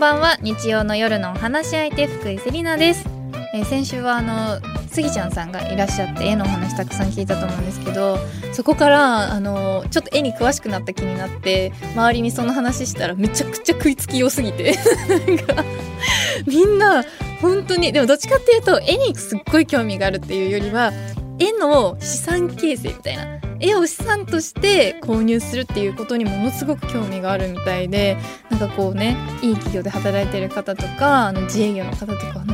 んばんは。日曜の夜のお話し相手福井セリナです、えー先週はあのスギちゃんさんがいらっしゃって絵のお話たくさん聞いたと思うんですけどそこからあのちょっと絵に詳しくなった気になって周りにその話したらめちゃくちゃ食いつき良すぎてなんかみんな本当にでもどっちかっていうと絵にすっごい興味があるっていうよりは絵の資産形成みたいな絵を資産として購入するっていうことにものすごく興味があるみたいでなんかこうねいい企業で働いてる方とかあの自営業の方とか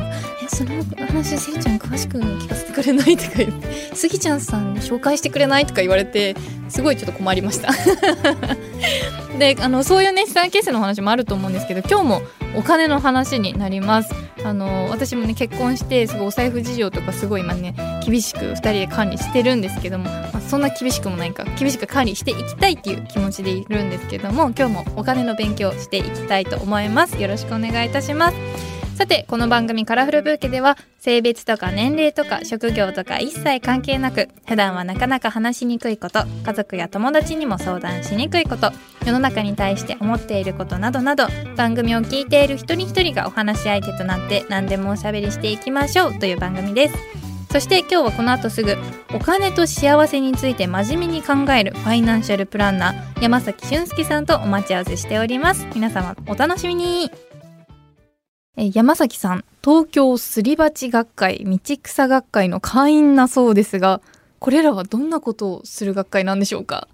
その話せりちゃん詳しく聞かせてくれないとか言って スギちゃんさん紹介してくれないとか言われてすごいちょっと困りました。であのそういうね資産形成の話もあると思うんですけど今日もお金の話になります。あの私もね結婚してすごいお財布事情とかすごい今ね厳しく2人で管理してるんですけども、まあ、そんな厳しくもないか。厳しく管理していきたいっていう気持ちでいるんですけども今日もお金の勉強していきたいと思います。よろしくお願いいたします。さてこの番組カラフルブーケでは性別とか年齢とか職業とか一切関係なく普段はなかなか話しにくいこと家族や友達にも相談しにくいこと世の中に対して思っていることなどなど番組を聞いている一人一人がお話し相手となって何でもおしゃべりしていきましょうという番組です。そして今日はこの後すぐお金と幸せについて真面目に考えるファイナンシャルプランナー山崎俊介さんとお待ち合わせしております。皆様お楽しみに。山崎さん東京すり鉢学会道草学会の会員なそうですがこれらはどんなことをする学会なんでしょうか？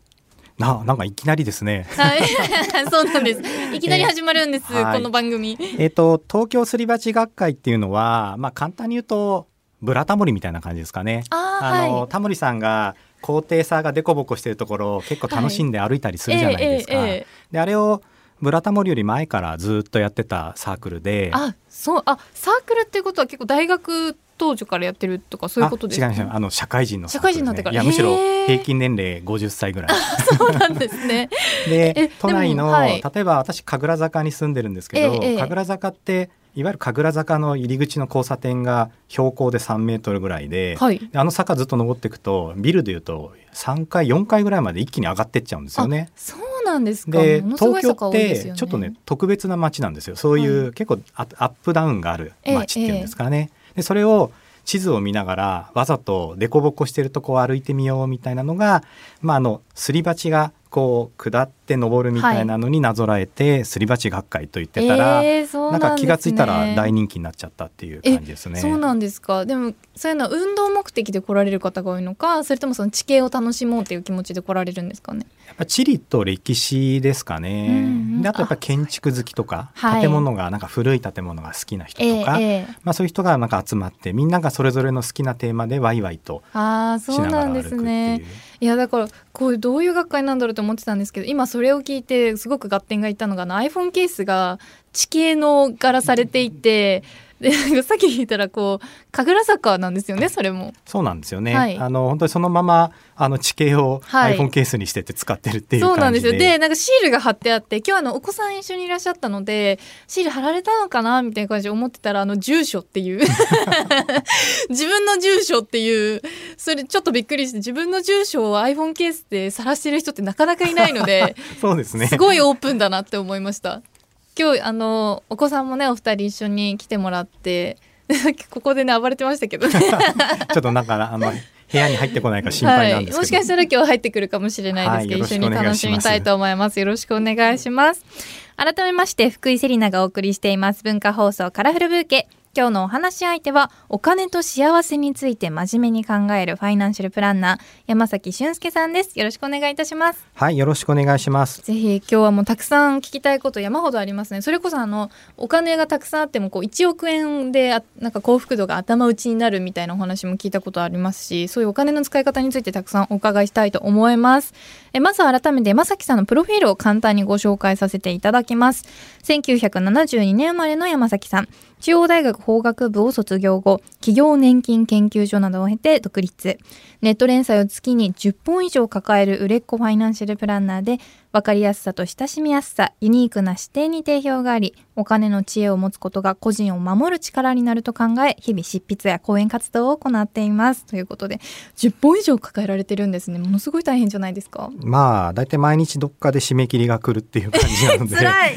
ななんかいきなりですね。はい。そうなんです。いきなり始まるんです、えーはい。この番組。えっと東京すり鉢学会っていうのは、まあ簡単に言うとブラタモリみたいな感じですかね。あの、はい。タモリさんが高低差がデコボコしてるところを結構楽しんで歩いたりするじゃないですか。ええええであれをブラタモリより前からずっとやってたサークルで。あそうあサークルっていうことは結構大学当時からやってるとかそういうことですか？あ違います。あの社会人のね、社会人になってからいやむしろ平均年齢50歳ぐらい。そうなんですね。えで都内の、はい。例えば私神楽坂に住んでるんですけど、神楽坂っていわゆる神楽坂の入り口の交差点が標高で3メートルぐらいで,、はい。であの坂ずっと登っていくとビルでいうと3階4階ぐらいまで一気に上がってっちゃうんですよね。そうなんですか。でものすごい東京ってちょっとね特別な街なんですよ。そういう、は結構アアップダウンがある街っていうんですかね。でそれを地図を見ながらわざと凸凹してるとこを歩いてみようみたいなのが、まあ、あのすり鉢がこう下って登るみたいなのになぞらえて、すり鉢学会と言ってたら、えーなんか気がついたら大人気になっちゃったっていう感じですね。そうなんですか。でもそういうのは運動目的で来られる方が多いのかそれともその地形を楽しもうっていう気持ちで来られるんですかね。やっぱ地理と歴史ですかうんうね。ん。であとやっぱ建築好きとか、はい。建物がなんか古い建物が好きな人えとか、えええまあそういう人がなんか集まってみんながそれぞれの好きなテーマでワイワイとああしそうなんでながら歩くっていう。すねいやだからこうどういう学会なんだろうと思ってたんですけど今それを聞いてすごく合点がいったのが iPhone ケースが地形の柄されていてかさっき聞いたらこう神楽坂なんですよねそれも。そうなんですよね。はいあの本当にそのままあの地形をはい iPhone ケースにしてて使ってるっていうそうなん。ですよでなんかシールが貼ってあって今日あのお子さん一緒にいらっしゃったのでシール貼られたのかなみたいな感じで思ってたらあの住所っていう 自分の住所っていうそれちょっとびっくりして自分の住所を iPhone ケースで晒してる人ってなかなかいないので そうですね。すごいオープンだなって思いました今日あのお子さんもねお二人一緒に来てもらって ここでね暴れてましたけどね。ちょっとだからあの部屋に入ってこないか心配なんです。はい、もしかしたら今日入ってくるかもしれないですけど、はい一緒に楽しみたいと思います。よろしくお願いします。改めまして福井セリナがお送りしています。文化放送カラフルブーケ今日のお話し相手はお金と幸せについて真面目に考えるファイナンシャルプランナー山崎俊介さんです。よろしくお願いいたします。はい、よろしくお願いします。ぜひ今日はもうたくさん聞きたいこと山ほどありますね。それこそあのお金がたくさんあってもこう1億円であなんか幸福度が頭打ちになるみたいなお話も聞いたことありますしそういうお金の使い方についてたくさんお伺いしたいと思います。えまず改めて山崎さんのプロフィールを簡単にご紹介させていただきます。1972年生まれの山崎さん。中央大学法学部を卒業後企業年金研究所などを経て独立。ネット連載を月に10本以上抱える売れっ子ファイナンシャルプランナーで分かりやすさと親しみやすさユニークな視点に定評がありお金の知恵を持つことが個人を守る力になると考え日々執筆や講演活動を行っています。ということで10本以上抱えられてるんですね。ものすごい大変じゃないですか。まあ大体毎日どっかで締め切りが来るっていう感じなので。辛い。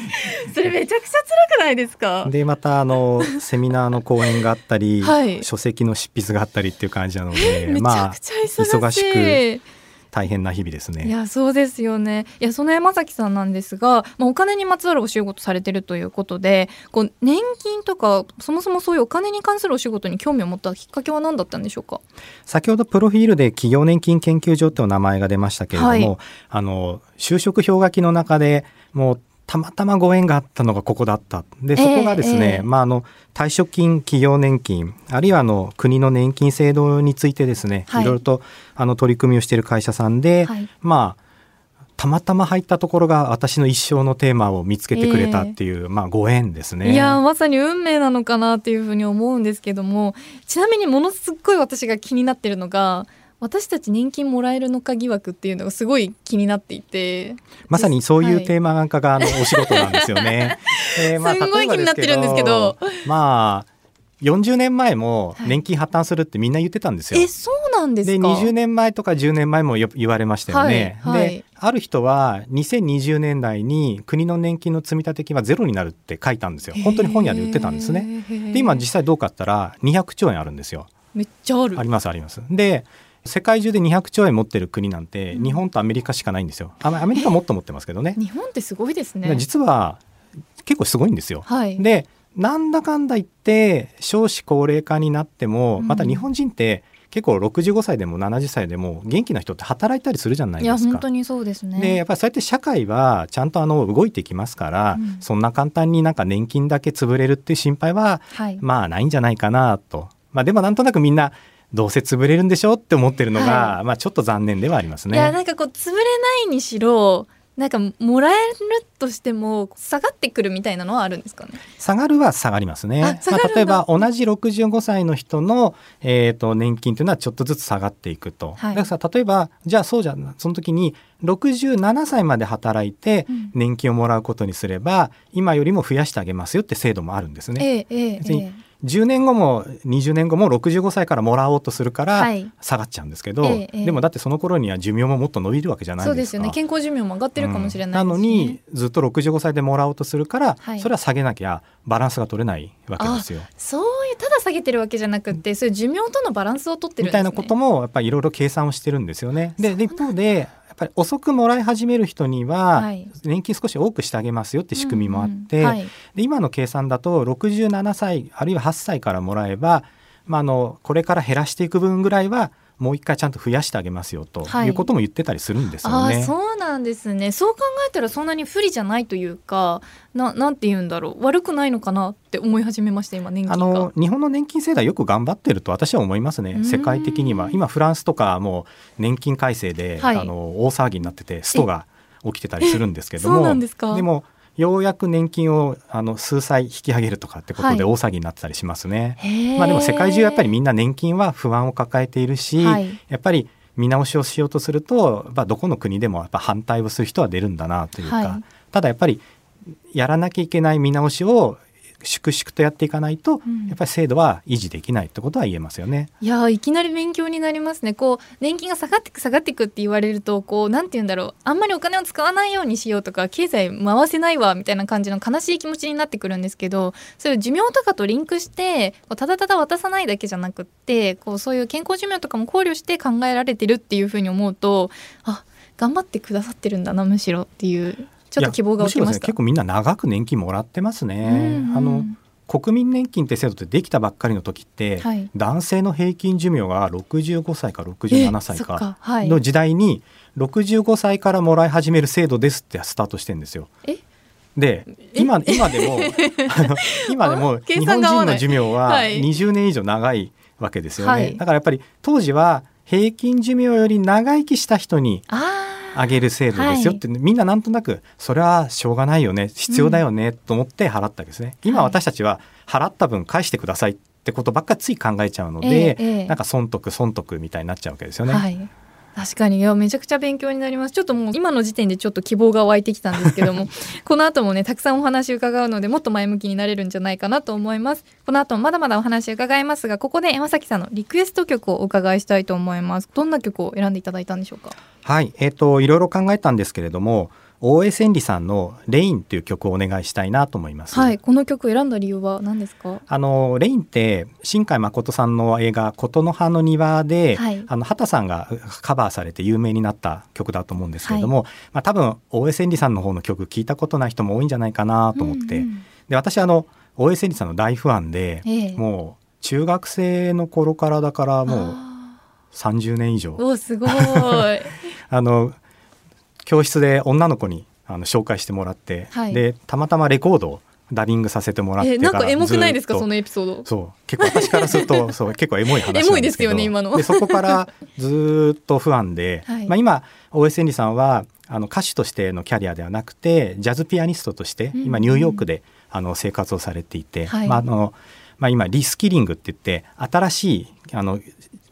それめちゃくちゃ辛くないですか？でまたあのセミナーの講演があったり、はい。書籍の執筆があったりっていう感じなのでまあ忙しく大変な日々ですいね。やそうですよね。いやその山崎さんなんですが、まあ、お金にまつわるお仕事されてるということでこう年金とかそもそもそういうお金に関するお仕事に興味を持ったきっかけは何だったんでしょうか？先ほどプロフィールで企業年金研究所っていう名前が出ましたけれども、はい。あの就職氷河期の中でもうたまたまご縁があったのがここだった。でそこがですね、ええ。まあ、あの退職金企業年金あるいはあの国の年金制度についてですね、はい。い、ろいろとあの取り組みをしている会社さんで、はい。まあたまたま入ったところが私の一生のテーマを見つけてくれたっていう、まあご縁ですね。いやまさに運命なのかなっていうふうに思うんですけどもちなみにものすっごい私が気になってるのが私たち年金もらえるのか疑惑っていうのがすごい気になっていてまさにそういうはいテーマ化があのお仕事なんですよね。えーすんごい気になってるんですけどまあ40年前もはい年金破綻するってみんな言ってたんですよ。えそうなんですでか20年前とか10年前もよ言われましたよね。はいはいである人は2020年代に国の年金の積立金はゼロになるって書いたんですよ。本当に本屋で売ってたんですね。ねで今実際どうかったら200兆円あるんですよ。めっちゃあるありますあります。で世界中で200兆円持ってる国なんて、うん日本とアメリカしかないんですよ。あアメリカはもっと持ってますけどね。日本ってすごいですでね実は結構すごいんですよ。はいでなんだかんだ言って少子高齢化になっても、うんまた日本人って結構65歳でも70歳でも元気な人って働いたりするじゃないいですか。や本当にそうですねでやっぱりそうやって社会はちゃんとあの動いていきますから、うんそんな簡単になんか年金だけ潰れるっていう心配ははいまあないんじゃないかなと。まあでもなんとなくみんなどうせ潰れるんでしょって思ってるのが、はまあちょっと残念ではありますいやね。なんかこう潰れないにしろなんかもらえるとしても下がってくるみたいなのはあるんですかね？下がるは下がりますね。まあ、例えば同じ65歳の人の、えー、と年金というのはちょっとずつ下がっていくと。はいだから例えばじゃあそうじゃんその時に67歳まで働いてうん年金をもらうことにすれば、今よりも増やしてあげますよって制度もあるんですね。ええええ別にええ10年後も20年後も65歳からもらおうとするからはい。下がっちゃうんですけど、ええええ。でもだってその頃には寿命ももっと伸びるわけじゃないそうでか。ですすよね。健康寿命も上がってるかもしれないうんなのにずっと65歳でもらおうとするから、はい。それは下げなきゃバランスが取れないわけですよ。そういうただ下げてるわけじゃなくってそういう寿命とのバランスを取ってるんですね。みたいなこともやっぱりいろいろ計算をしてるんですよね。でで一方でぱり遅くもらい始める人には、はい。年金少し多くしてあげますよって仕組みもあって、うんうん。はい。で今の計算だと67歳あるいは8歳からもらえば、まあ、あのこれから減らしていく分ぐらいはもう一回ちゃんと増やしてあげますよとはい。いうことも言ってたりするんですよね。ああそうなんですね。そう考えたらそんなに不利じゃないというかななんて言うんだろう。悪くないのかなって思い始めました今年金あがの日本の年金制度はよく頑張ってると私は思いますね。うん。世界的には。今フランスとかもう年金改正で、はい。あの大騒ぎになっててストが起きてたりするんですけどそうもなんですか？でもようやく年金をあの数歳引き上げるとかってことではい。大騒ぎになってたりしますね。へー。まあでも世界中やっぱりみんな年金は不安を抱えているし、はい。やっぱり見直しをしようとすると、まあ、どこの国でもやっぱ反対をする人は出るんだなというか、はい。ただやっぱりやらなきゃいけない見直しを粛々とやっていかないと、うん。やっぱり制度は維持できないってことは言えますよね。いやーいきなり勉強になりますね。こう年金が下がってく下がってくって言われるとこうなんて言うんだろう。あんまりお金を使わないようにしようとか経済回せないわみたいな感じの悲しい気持ちになってくるんですけどそういう寿命とかとリンクしてただただ渡さないだけじゃなくってこうそういう健康寿命とかも考慮して考えられてるっていうふうに思うとあ頑張ってくださってるんだなむしろっていうちょっと希望が起きました。ね結。構みんな長く年金もらってますね。うんうん。あの国民年金って制度ってできたばっかりの時って、はい。男性の平均寿命が65歳か67歳かの時代に65歳からもらい始める制度ですってスタートしてんですよ。え？で今今でも 今でも計日本人の寿命ははい。20年以上長いわけですよね、はい。だからやっぱり当時は平均寿命より長生きした人にあーあげる制度ですよって、みんななんとなくそれはしょうがないよね必要だよねと思って払ったわけですね、今はい私たちは払った分返してくださいってことばっかりつい考えちゃうので、ええええ。なんか損得損得みたいになっちゃうわけですよね、はい。確かに。いやめちゃくちゃ勉強になります。ちょっともう今の時点でちょっと希望が湧いてきたんですけども この後もねたくさんお話伺うのでもっと前向きになれるんじゃないかなと思います。この後もまだまだお話伺いますがここで山崎さんのリクエスト曲をお伺いしたいと思います。どんな曲を選んでいただいたんでしょうか？はい。えっ、ー、といろいろ考えたんですけれども大江千里さんのレインという曲をお願いしたいなと思います。はい、この曲選んだ理由は何ですか？あのレインって新海誠さんの映画琴の葉の庭で、はい、あの畑さんがカバーされて有名になった曲だと思うんですけれども、はい、まあ多分大江千里さんの方の曲聞いたことない人も多いんじゃないかなと思って、うんうん、で私あの大江千里さんの大ファンで、ええ、もう中学生の頃からだからもう30年以上。おすごい。あの教室で女の子にあの紹介してもらって、はい、でたまたまレコードをダビングさせてもらってなんかエモくないですかそのエピソード？そう。結構私からすると そう結構エモい話なんですけど。エモいですよね今の。でそこからずっと不安で、はい、まあ、今大江千里さんはあの歌手としてのキャリアではなくてジャズピアニストとして今ニューヨークで、あの生活をされていて、はい、まああのまあ、今リスキリングって言って新しいあの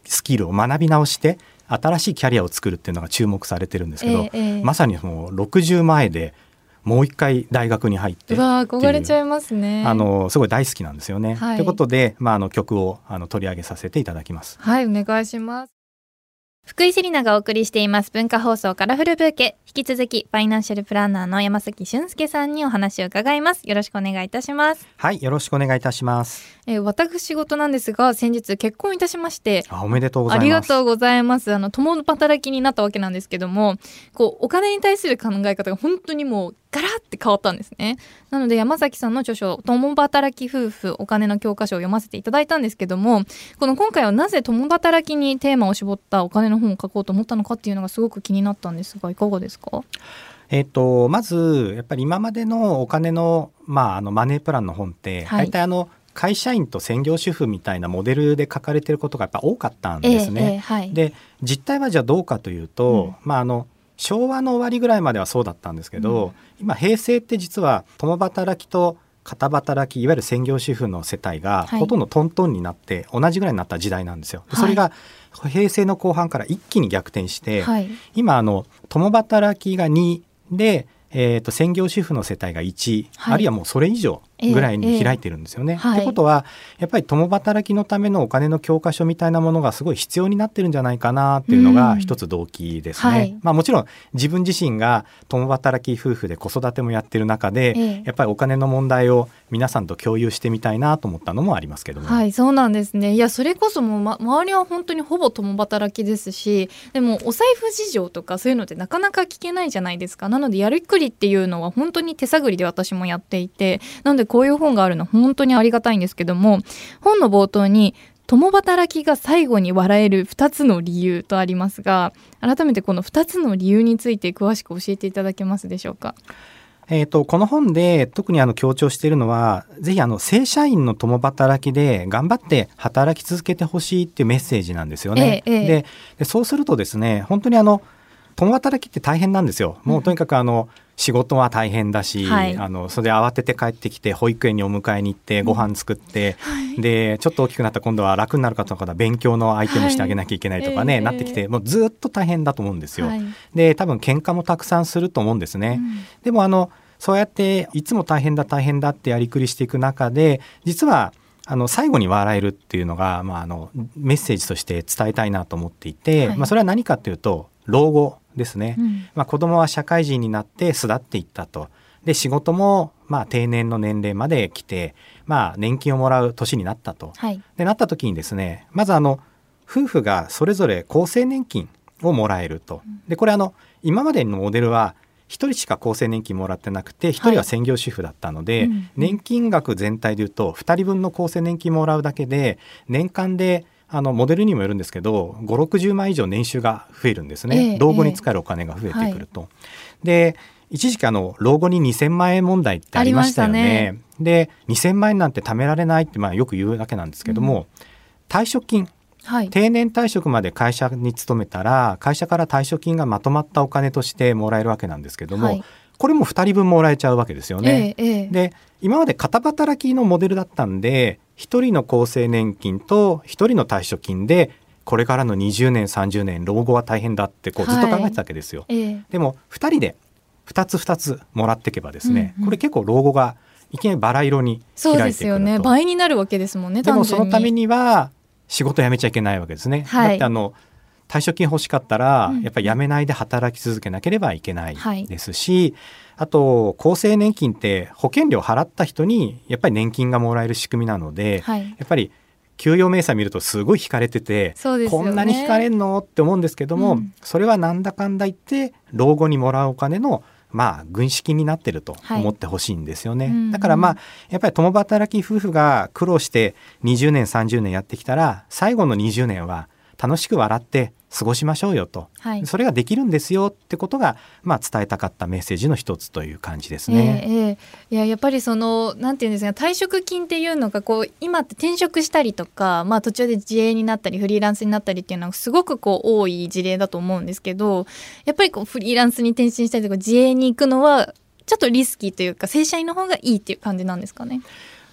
スキルを学び直して新しいキャリアを作るっていうのが注目されてるんですけど、えー、まさにもう60前でもう一回大学に入ってわ憧れちゃいますね。あのすごい大好きなんですよね。と、はい、いうことで、まあ、あの曲をあの取り上げさせていただきます。はいお願いします福井セリナがお送りしています文化放送カラフルブーケ。引き続きファイナンシャルプランナーの山崎俊介さんにお話を伺います。よろしくお願いいたします。はいよろしくお願いいたします、えー、私事なんですが先日結婚いたしまして。あおめでとうございます。ありがとうございます。あの共働きになったわけなんですけどもこうお金に対する考え方が本当にもうガラって変わったんですね。なので山崎さんの著書共働き夫婦お金の教科書を読ませていただいたんですけどもこの今回はなぜ共働きにテーマを絞ったお金の本を書こうと思ったのかっていうのがすごく気になったんですがいかがですか？えーと、まずやっぱり今までのお金の,、まあ、あのマネープランの本って、はい、大体あの会社員と専業主婦みたいなモデルで書かれてることがやっぱ多かったんですね。えーえーはい、で実態はじゃあどうかというと、うん、まああの昭和の終わりぐらいまではそうだったんですけど、うん、今平成って実は共働きと片働きいわゆる専業主婦の世帯がほとんどトントンになって同じぐらいになった時代なんですよ。はい、それが平成の後半から一気に逆転して、はい、今あの共働きが2でえーと、専業主婦の世帯が1、はい、あるいはもうそれ以上ぐらいに開いてるんですよね。と、えー、いうことはやっぱり共働きのためのお金の教科書みたいなものがすごい必要になってるんじゃないかなっていうのが一つ動機ですね。はい、まあ、もちろん自分自身が共働き夫婦で子育てもやってる中で、えー、やっぱりお金の問題を皆さんと共有してみたいなと思ったのもありますけども。はいそうなんですねいやそれこそもう、ま、周りは本当にほぼ共働きですしでもお財布事情とかそういうのってなかなか聞けないじゃないですかなのでやりくりっていうのは本当に手探りで私もやっていてなのでこういう本があるの本当にありがたいんですけども本の冒頭に共働きが最後に笑える2つの理由とありますが改めてこの2つの理由について詳しく教えていただけますでしょうか？えーと、この本で特にあの強調しているのはぜひあの正社員の共働きで頑張って働き続けてほしいっていうメッセージなんですよね。ええ、ででそうするとですね本当にあの共働きって大変なんですよ。もうとにかくあの、うん仕事は大変だし、はい、あのそれで慌てて帰ってきて保育園にお迎えに行ってご飯作って、うんはい、でちょっと大きくなった今度は楽になるかとか勉強の相手もしてあげなきゃいけないとかね、はい、なってきてもうずっと大変だと思うんですよ。で多分喧嘩もたくさんすると思うんですね。うん、でもあのそうやっていつも大変だ大変だってやりくりしていく中で実はあの最後に笑えるっていうのが、まあ、あのメッセージとして伝えたいなと思っていて、はい、まあ、それは何かというと老後ですね、うん、まあ、子供は社会人になって巣立っていったと。で仕事もまあ定年の年齢まで来て、まあ、年金をもらう年になったと、はい、でなった時にですねまずあの夫婦がそれぞれ厚生年金をもらえると。でこれあの今までのモデルは1人しか厚生年金もらってなくて1人は専業主婦だったので、はいうん、年金額全体でいうと2人分の厚生年金もらうだけで年間であのモデルにもよるんですけど560万以上年収が増えるんですね、えー、老後に使えるお金が増えてくると。えー、で一時期あの老後に2000万円問題ってありましたよね。ね。で2000万円なんて貯められないってまあよく言うだけなんですけども、うん、退職金。はい、定年退職まで会社に勤めたら会社から退職金がまとまったお金としてもらえるわけなんですけども、はい、これも2人分もらえちゃうわけですよね。ええ、で今まで片働きのモデルだったんで1人の厚生年金と1人の退職金でこれからの20年30年老後は大変だってこうずっと考えてたわけですよ。ええ。でも2人で2つ2つもらっていけばですね、うんうん。これ結構老後がいきなりバラ色にそう開いてくると。ですよね。倍になるわけですもんねでもそのためには仕事辞めちゃいけないわけですね。はい。だってあの退職金欲しかったら、うん。やっぱり辞めないで働き続けなければいけないはい。ですし、あと厚生年金って保険料払った人にやっぱり年金がもらえる仕組みなので、はい。やっぱり給与明細見るとすごい引かれてて、ね。こんなに引かれんの？って思うんですけども、うん。それはなんだかんだ言って老後にもらうお金のまあ軍資金になってるとはい。思ってほしいんですよね、うんうん。だからまあやっぱり共働き夫婦が苦労して20年30年やってきたら最後の20年は楽しく笑って過ごしましょうよと、はいそれができるんですよってことが、まあ、伝えたかったメッセージの一つという感じですね。ええええいややっぱりそのなんていうんですか退職金っていうのがこう今って転職したりとか、まあ、途中で自営になったりフリーランスになったりっていうのはすごくこう多い事例だと思うんですけどやっぱりこうフリーランスに転身したりとか自営に行くのはちょっとリスキーというか正社員の方がいいっていう感じなんですかね？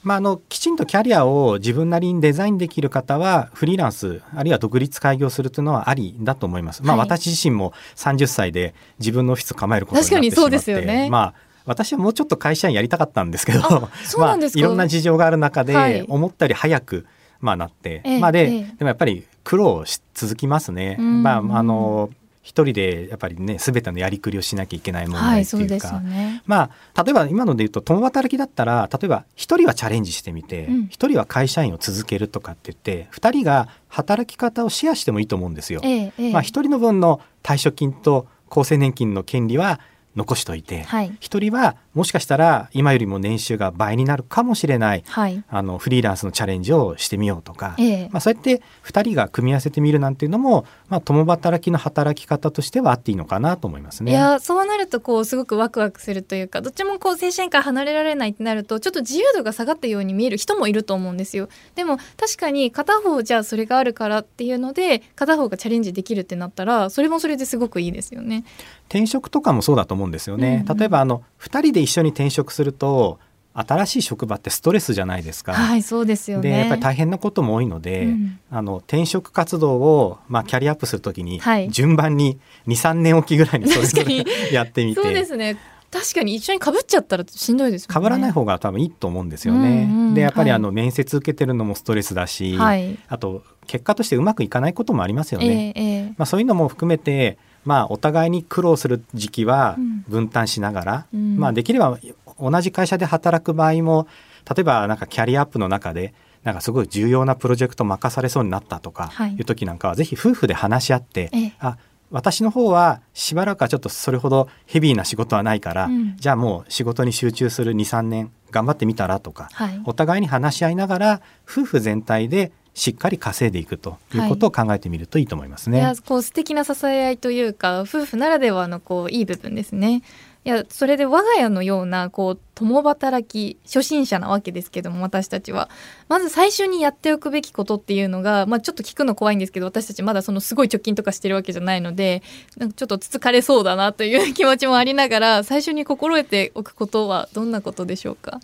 まあ、あのきちんとキャリアを自分なりにデザインできる方はフリーランスあるいは独立開業するというのはありだと思います。まあ、はい私自身も30歳で自分のオフィス構えることになってしまって。確かにそうですよね。まあ私はもうちょっと会社員やりたかったんですけど まあ、いろんな事情がある中で、はい。思ったより早く、まあ、なって、ええまあで、ええ。でもやっぱり苦労し続きますね。うん。まああの一人でやっぱりね全てのやりくりをしなきゃいけない問題っていうか、よね。まあ、例えば今ので言うと共働きだったら例えば1人はチャレンジしてみて、うん一1人は会社員を続けるとかって言って2人が働き方をシェアしてもいいと思うんですよ。ええええまあ、1人の分の退職金と厚生年金の権利は残しといて、はい。1人はもしかしたら今よりも年収が倍になるかもしれないはい。あのフリーランスのチャレンジをしてみようとか、ええ。まあ、そうやって2人が組み合わせてみるなんていうのも、まあ、共働きの働き方としてはあっていいのかなと思いますね。いやそうなるとこうすごくワクワクするというかどっちもこう正社員から離れられないってなるとちょっと自由度が下がったように見える人もいると思うんですよ。でも確かに片方じゃあそれがあるからっていうので片方がチャレンジできるってなったらそれもそれですごくいいですよね。転職とかもそうだと思うんですよね。うんうん。例えばあの2人で一緒に転職すると新しい職場ってストレスじゃないですか。はいそうですよね。でやっぱり大変なことも多いので、うん。あの転職活動を、まあ、キャリアアップするときに、はい。順番に23年おきぐらいにそれぞれ やってみて。そうですね。確かに一緒に被っちゃったらしんどいですよね。被らない方が多分いいと思うんですよね。うんうんでやっぱりはい。あの面接受けてるのもストレスだし、はい。あと結果としてうまくいかないこともありますよね。ええええ。まあ、そういうのも含めて、まあ、お互いに苦労する時期はうん。分担しながら、うん。まあ、できれば同じ会社で働く場合も例えばなんかキャリアアップの中でなんかすごい重要なプロジェクト任されそうになったとかはい。いう時なんかは、ぜひ夫婦で話し合って、ええ。あ私の方はしばらくはちょっとそれほどヘビーな仕事はないから、うん。じゃあもう仕事に集中する23年頑張ってみたらとか、はい。お互いに話し合いながら夫婦全体でしっかり稼いでいくということを考えてみるといいと思いますね。いやこう素敵な支え合いというか夫婦ならではのこういい部分ですね。いやそれで我が家のようなこう共働き初心者なわけですけども私たちはまず最初にやっておくべきことっていうのが、まあ、ちょっと聞くの怖いんですけど私たちまだそのすごい貯金とかしてるわけじゃないのでなんかちょっとつつかれそうだなという気持ちもありながら最初に心得ておくことはどんなことでしょうか？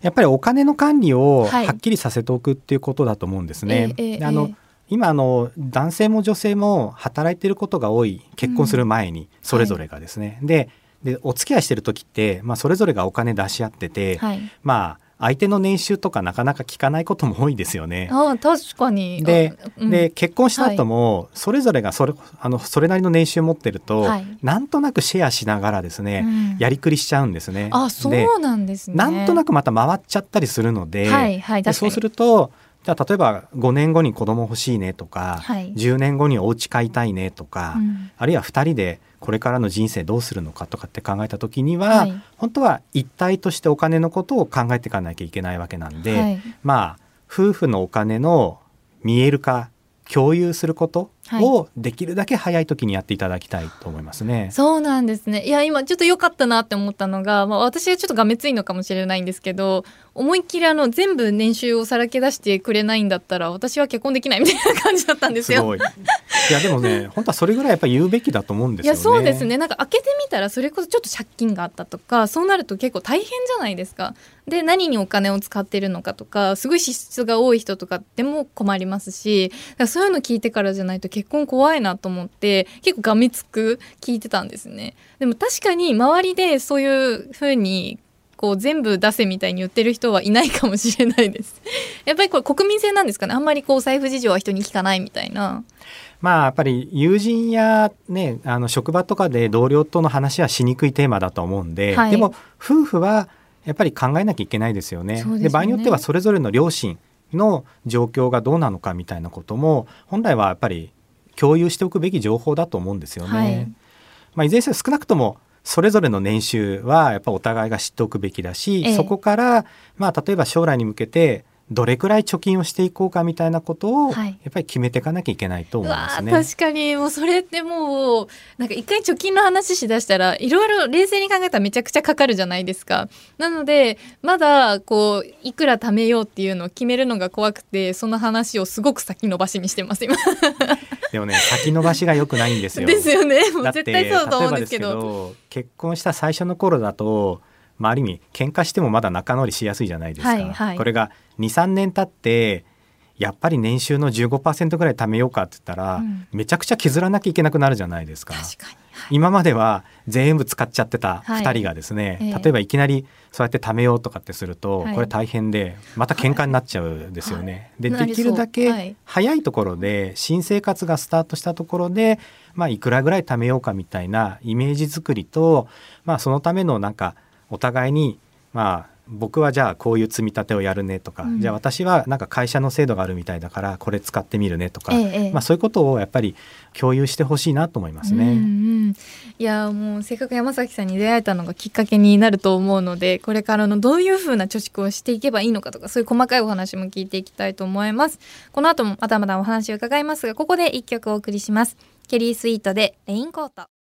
やっぱりお金の管理をはい。はっきりさせておくっていうことだと思うんですね。ええええであのええ。今あの男性も女性も働いてることが多い結婚する前にそれぞれがですね。ででお付き合いしてる時って、まあ、それぞれがお金出し合ってて、はい。まあ相手の年収とかなかなか聞かないことも多いですよね。ああ確かに。で,、うん。で結婚した後もそれぞれがそれあのそれなりの年収持ってると、はい。なんとなくシェアしながらですね、うん。やりくりしちゃうんですね。あそでうなんですね。なんとなくまた回っちゃったりするので,、はいはいでそうするとじゃあ例えば5年後に子供欲しいねとか、はい。10年後にお家買いたいねとか、うん。あるいは2人でこれからの人生どうするのかとかって考えた時には、はい。本当は一体としてお金のことを考えていかなきゃいけないわけなんで、はい。まあ夫婦のお金の見える化共有することをできるだけ早い時にやっていただきたいと思いますね。そうなんですねいや今ちょっと良かったなって思ったのが、まあ、私がちょっとがめついのかもしれないんですけど思いっきりあの全部年収をさらけ出してくれないんだったら私は結婚できないみたいな感じだったんですよ。すごい。いやでもね 本当はそれぐらいやっぱり言うべきだと思うんですよね。いやそうですねなんか開けてみたらそれこそちょっと借金があったとかそうなると結構大変じゃないですか。で何にお金を使ってるのかとかすごい支出が多い人とかでも困りますしそういうの聞いてからじゃないと結婚怖いなと思って結構がみつく聞いてたんですね。でも確かに周りでそういうふうにこう全部出せみたいに言ってる人はいないかもしれないです。やっぱりこれ国民性なんですかね。あんまりこう財布事情は人に聞かないみたいな。まあやっぱり友人やねあの職場とかで同僚との話はしにくいテーマだと思うんで、はい、でも夫婦はやっぱり考えなきゃいけないですよね。で、ね、場合によってはそれぞれの両親の状況がどうなのかみたいなことも本来はやっぱり共有しておくべき情報だと思うんですよね。はい、まあ、いずれにせよ少なくともそれぞれの年収はやっぱお互いが知っておくべきだし、ええ、そこから、まあ、例えば将来に向けてどれくらい貯金をしていこうかみたいなことを、やっぱり決めていかなきゃいけないと思いますね。確かにもうそれってもうなんか一回貯金の話しだしたらいろいろ冷静に考えたらめちゃくちゃかかるじゃないですか。なのでまだこういくら貯めようっていうのを決めるのが怖くてその話をすごく先延ばしにしてます今。でもね先延ばしが良くないんですよ。ですよね。もう絶対そうだと思うんですけど。結婚した最初の頃だとまあ、ある意味喧嘩してもまだ仲直りしやすいじゃないですか、はいはい、これが23年経ってやっぱり年収の15%ぐらい貯めようかって言ったら、うん、めちゃくちゃ削らなきゃいけなくなるじゃないですか。確かに 今までは全部使っちゃってた2人がですね、はい例えばいきなりそうやって貯めようとかってすると、これ大変でまた喧嘩になっちゃうんですよね。でできるだけ早いところで新生活がスタートしたところで、まあ、いくらぐらい貯めようかみたいなイメージ作りと、まあ、そのためのなんかお互いにまあ僕はじゃあこういう積み立てをやるねとか、うん、じゃあ私はなんか会社の制度があるみたいだからこれ使ってみるねとか、ええ、まあ、そういうことをやっぱり共有してほしいなと思いますね。うんうん、いやもうせっかく山崎さんに出会えたのがきっかけになると思うのでこれからのどういうふうな貯蓄をしていけばいいのかとかそういう細かいお話も聞いていきたいと思います。この後もまだまだお話を伺いますがここで一曲お送りします。ケリースイートでレインコート。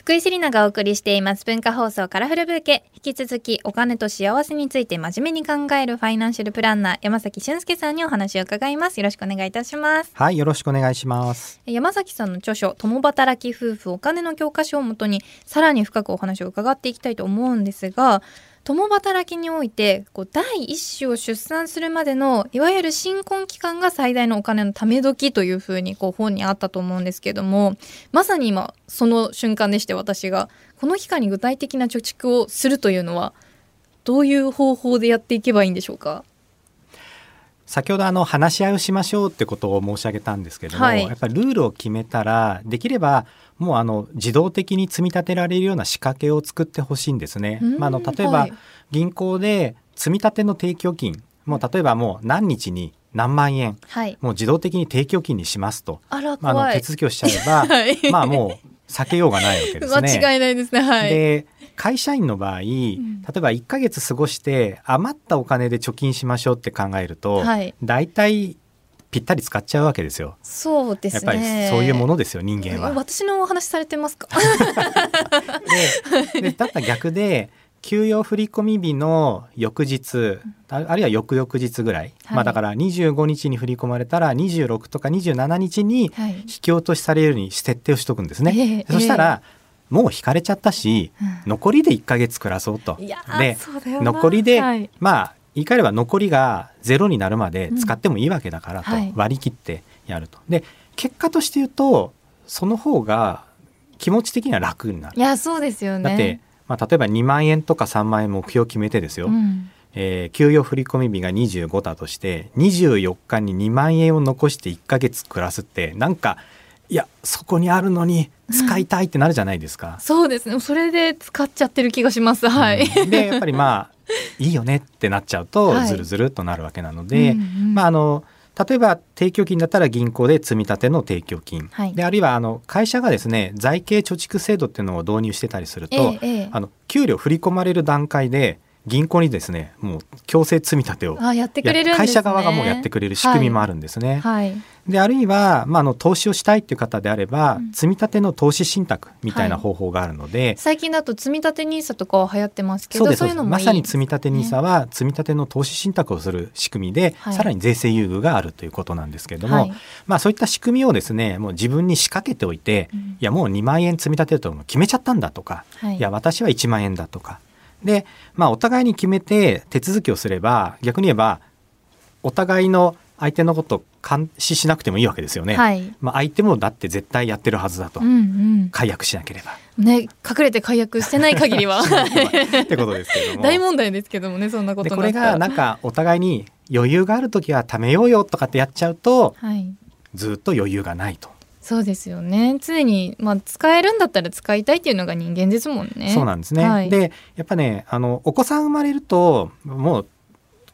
福井セリナがお送りしています。文化放送カラフルブーケ。引き続きお金と幸せについて真面目に考えるファイナンシャルプランナー山崎俊介さんにお話を伺います。よろしくお願いいたします。はいよろしくお願いします。山崎さんの著書共働き夫婦お金の教科書をもとにさらに深くお話を伺っていきたいと思うんですが共働きにおいてこう第一子を出産するまでのいわゆる新婚期間が最大のお金のため時というふうにこう本にあったと思うんですけどもまさに今その瞬間でして私がこの期間に具体的な貯蓄をするというのはどういう方法でやっていけばいいんでしょうか？先ほどあの話し合いをしましょうってことを申し上げたんですけども、はい、やっぱりルールを決めたらできればもうあの自動的に積み立てられるような仕掛けを作ってほしいんですね。まあ、あの例えば銀行で積み立ての定期預金もう例えばもう何日に何万円、はい、もう自動的に定期預金にしますと。あら、まあ、あの手続きをしちゃえば、はい、まあもう避けようがないわけですね。間違いないですね。はい。で会社員の場合、例えば1か月過ごして余ったお金で貯金しましょうって考えると、はい、大体ぴったり使っちゃうわけですよ。そうですね。やっぱりそういうものですよ人間は。私のお話されてますか？ででだったら逆で給与振込日の翌日あるいは翌々日ぐらい、はい、まあだから25日に振り込まれたら26とか27日に引き落としされるように設定をしとくんですね。そしたら、もう引かれちゃったし、うん、残りで1か月暮らそうと。で残りで、はい、まあ言い換えれば残りがゼロになるまで使ってもいいわけだからと割り切ってやると。で結果として言うとその方が気持ち的には楽になる。いやそうですよね。だって、まあ、例えば2万円とか3万円目標を決めてですよ、うん、えー、給与振込日が25だとして24日に2万円を残して1か月暮らすってなんかいやそこにあるのに使いたいってなるじゃないですか。うん、そうですね。それで使っちゃってる気がします。はい、うん、でやっぱりまあいいよねってなっちゃうとずるずるとなるわけなので、はいうんうん、まああの例えば定期預金だったら銀行で積み立ての定期預金、はい、であるいはあの会社がですね財形貯蓄制度っていうのを導入してたりすると、ええ、あの給料振り込まれる段階で銀行にですねもう強制積み立てをあやってくれるね。会社側がもうやってくれる仕組みもあるんですね。はい。であるいは、まあ、あの投資をしたいっていう方であれば、うん。積み立ての投資信託みたいな方法があるので、最近だと積み立て NISA とかは流行ってますけどそうですまさに積み立て NISA は積み立ての投資信託をする仕組みで、はい。さらに税制優遇があるということなんですけれども、はい。まあ、そういった仕組みをですねもう自分に仕掛けておいて、うん。いやもう2万円積み立てると決めちゃったんだとか、はい。いや私は1万円だとかで、まあ、お互いに決めて手続きをすれば逆に言えばお互いの相手のことを監視しなくてもいいわけですよね。はい。まあ、相手もだって絶対やってるはずだと、うんうん。解約しなければ。ね隠れて解約してない限りは。ってことですけれども。大問題ですけどもねそんなことでこれがなんかお互いに余裕がある時は貯めようよとかってやっちゃうとはい。ずっと余裕がないと、そうですよね。常に、まあ、使えるんだったら使いたいっていうのが人間ですもんね。そうなんですね。はい。でやっぱねあのお子さん生まれるともう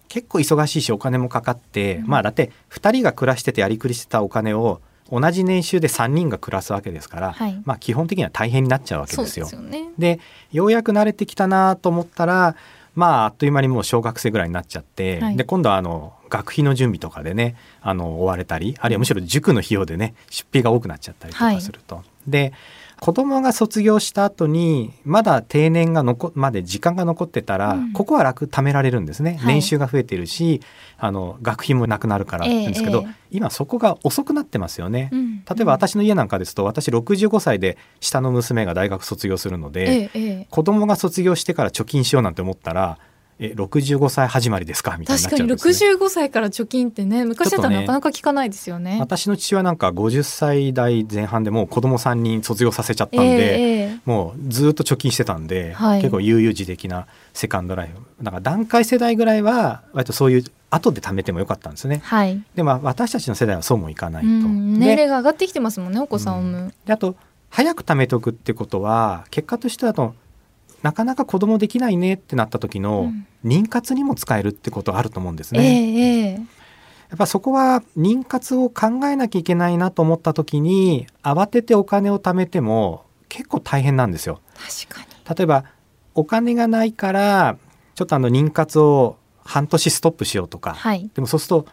結構忙しいしお金もかかって、うん。まあだって2人が暮らしててやりくりしてたお金を同じ年収で3人が暮らすわけですから、はい。まあ基本的には大変になっちゃうわけでよ。ですすよね。でようやく慣れてきたなと思ったらまああっという間にもう小学生ぐらいになっちゃって、はい。で今度はあの学費の準備とかでねあの追われたりあるいはむしろ塾の費用でね出費が多くなっちゃったりとかすると。で子供が卒業した後にまだ定年が残まで時間が残ってたら、うん。ここは楽貯められるんですね、はい。年収が増えてるしあの学費もなくなるからなんですけど、ええええ。今そこが遅くなってますよね。うん。例えば私の家なんかですと私65歳で下の娘が大学卒業するので、ええええ。子供が卒業してから貯金しようなんて思ったらえ65歳始まりですか？みたいになっ確かにちゃうんです、ね、65歳から貯金ってね昔だったらなかなか聞かないですよね。私の父はなんか50歳代前半でもう子供3人卒業させちゃったんで、えええもうずっと貯金してたんで、はい。結構悠々自適なセカンドライフ。だから団塊世代ぐらいは割とそういう後で貯めてもよかったんですね。えはい、でも私たちの世代はそうもいかないと、うん、で年齢が上がってきてますもんねお子さんを産む。であと早く貯めておくってことは結果としてはとなかなか子供できないねってなった時うのん妊活にも使えるってことあると思うんですえね。えええやっぱそこは妊活を考えなきゃいけないなと思った時に慌ててお金を貯めても結構大変なんですよ。確かに。例えばお金がないからちょっとあの妊活を半年ストップしようとか、はい。でもそうすると